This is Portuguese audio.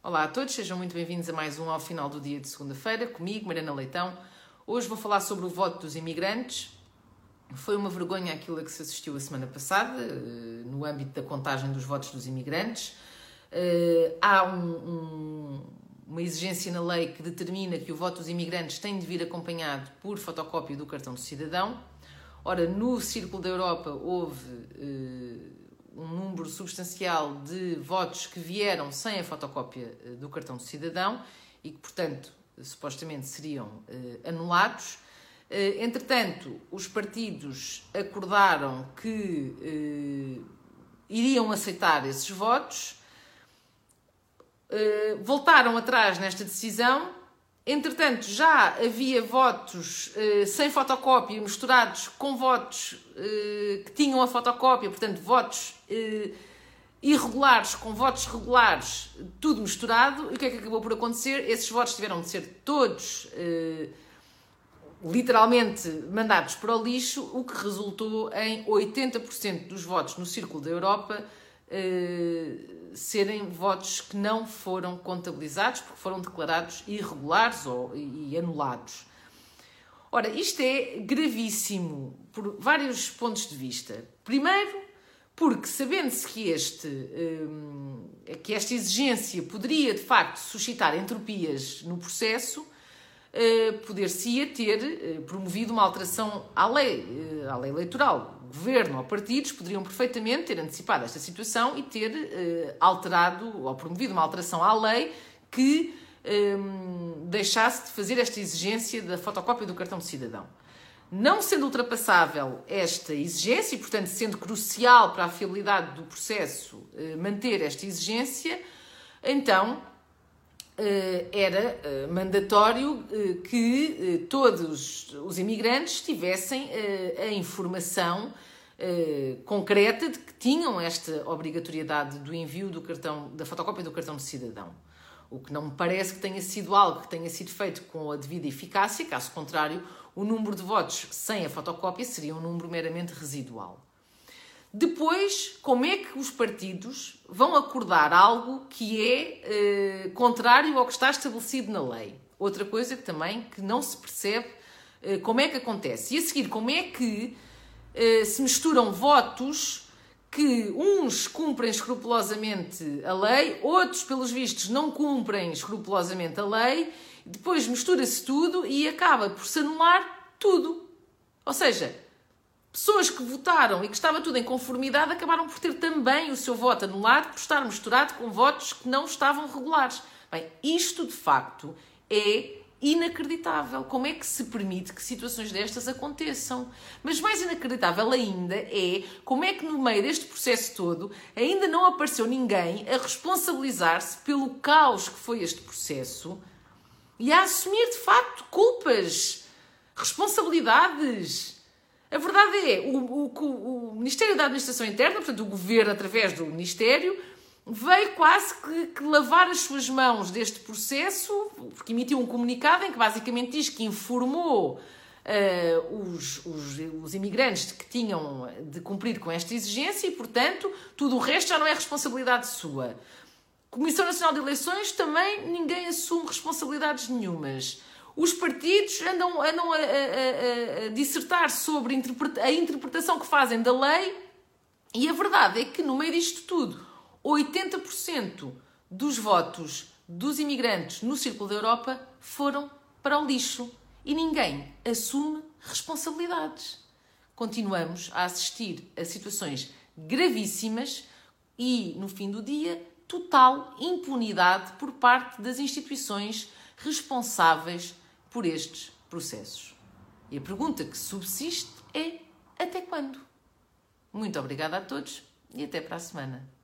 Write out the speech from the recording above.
Olá a todos, sejam muito bem-vindos a mais um ao final do dia de segunda-feira, comigo, Mariana Leitão. Hoje vou falar sobre o voto dos imigrantes. Foi uma vergonha aquilo a que se assistiu a semana passada, eh, no âmbito da contagem dos votos dos imigrantes. Eh, há um, um, uma exigência na lei que determina que o voto dos imigrantes tem de vir acompanhado por fotocópia do cartão do cidadão. Ora, no Círculo da Europa houve eh, um número substancial de votos que vieram sem a fotocópia eh, do cartão do cidadão e que, portanto, supostamente seriam eh, anulados. Eh, entretanto, os partidos acordaram que iriam aceitar esses votos, voltaram atrás nesta decisão Entretanto, já havia votos sem fotocópia misturados com votos que tinham a fotocópia, portanto, votos uh, irregulares com votos regulares, tudo misturado. E o que é que acabou por acontecer? Esses votos tiveram de ser todos literalmente mandados para o lixo, o que resultou em 80% dos votos no Círculo da Europa serem votos que não foram contabilizados porque foram declarados irregulares ou, e anulados. Ora, isto é gravíssimo por vários pontos de vista. Primeiro, porque sabendo-se que, este, hum, que esta exigência poderia de facto suscitar entropias no processo, eh, poder-se-ia ter eh, promovido uma alteração à lei, eh, à lei eleitoral governo ou partidos poderiam perfeitamente ter antecipado esta situação e ter alterado ou promovido uma alteração à lei que deixasse de fazer esta exigência da fotocópia do cartão de cidadão. Não sendo ultrapassável esta exigência e, portanto, sendo crucial para a fiabilidade do processo uh, manter esta exigência, então uh, era mandatório que todos os imigrantes tivessem a informação concreta de que tinham esta obrigatoriedade do envio do cartão, da fotocópia do cartão de cidadão. O que não me parece que tenha sido algo que tenha sido feito com a devida eficácia, caso contrário, o número de votos sem a fotocópia seria um número meramente residual. Depois, como é que os partidos vão acordar algo que é eh, contrário ao que está estabelecido na lei? Outra coisa que também que não se percebe eh, como é que acontece. E a seguir, como é que eh, se misturam votos que uns cumprem escrupulosamente a lei, outros, pelos vistos, não cumprem escrupulosamente a lei, depois mistura-se tudo e acaba por se anular tudo. Ou seja, pessoas que votaram e que estava tudo em conformidade acabaram por ter também o seu voto anulado por estar misturado com votos que não estavam regulares. Bem, isto de facto é inacreditável. Como é que se permite que situações destas aconteçam? Mas mais inacreditável ainda é como é que no meio deste processo todo ainda não apareceu ninguém a responsabilizar-se pelo caos que foi este processo e a assumir de facto culpas, responsabilidades. A verdade é, o, o, o Ministério da Administração Interna, portanto o Governo através do Ministério, veio quase que, que, lavar as suas mãos deste processo, porque emitiu um comunicado em que basicamente diz que informou uh, os, os, os, imigrantes que tinham de cumprir com esta exigência e, portanto, tudo o resto já não é responsabilidade sua. Comissão Nacional de Eleições também ninguém assume responsabilidades nenhumas. Os partidos andam, andam a, a, a, dissertar sobre a interpretação que fazem da lei e a verdade é que no meio disto tudo 80% dos votos dos imigrantes no Círculo da Europa foram para o lixo e ninguém assume responsabilidades. Continuamos a assistir a situações gravíssimas e, no fim do dia, total impunidade por parte das instituições responsáveis por estes processos. E a pergunta que subsiste é: até quando? Muito obrigada a todos e até para a semana.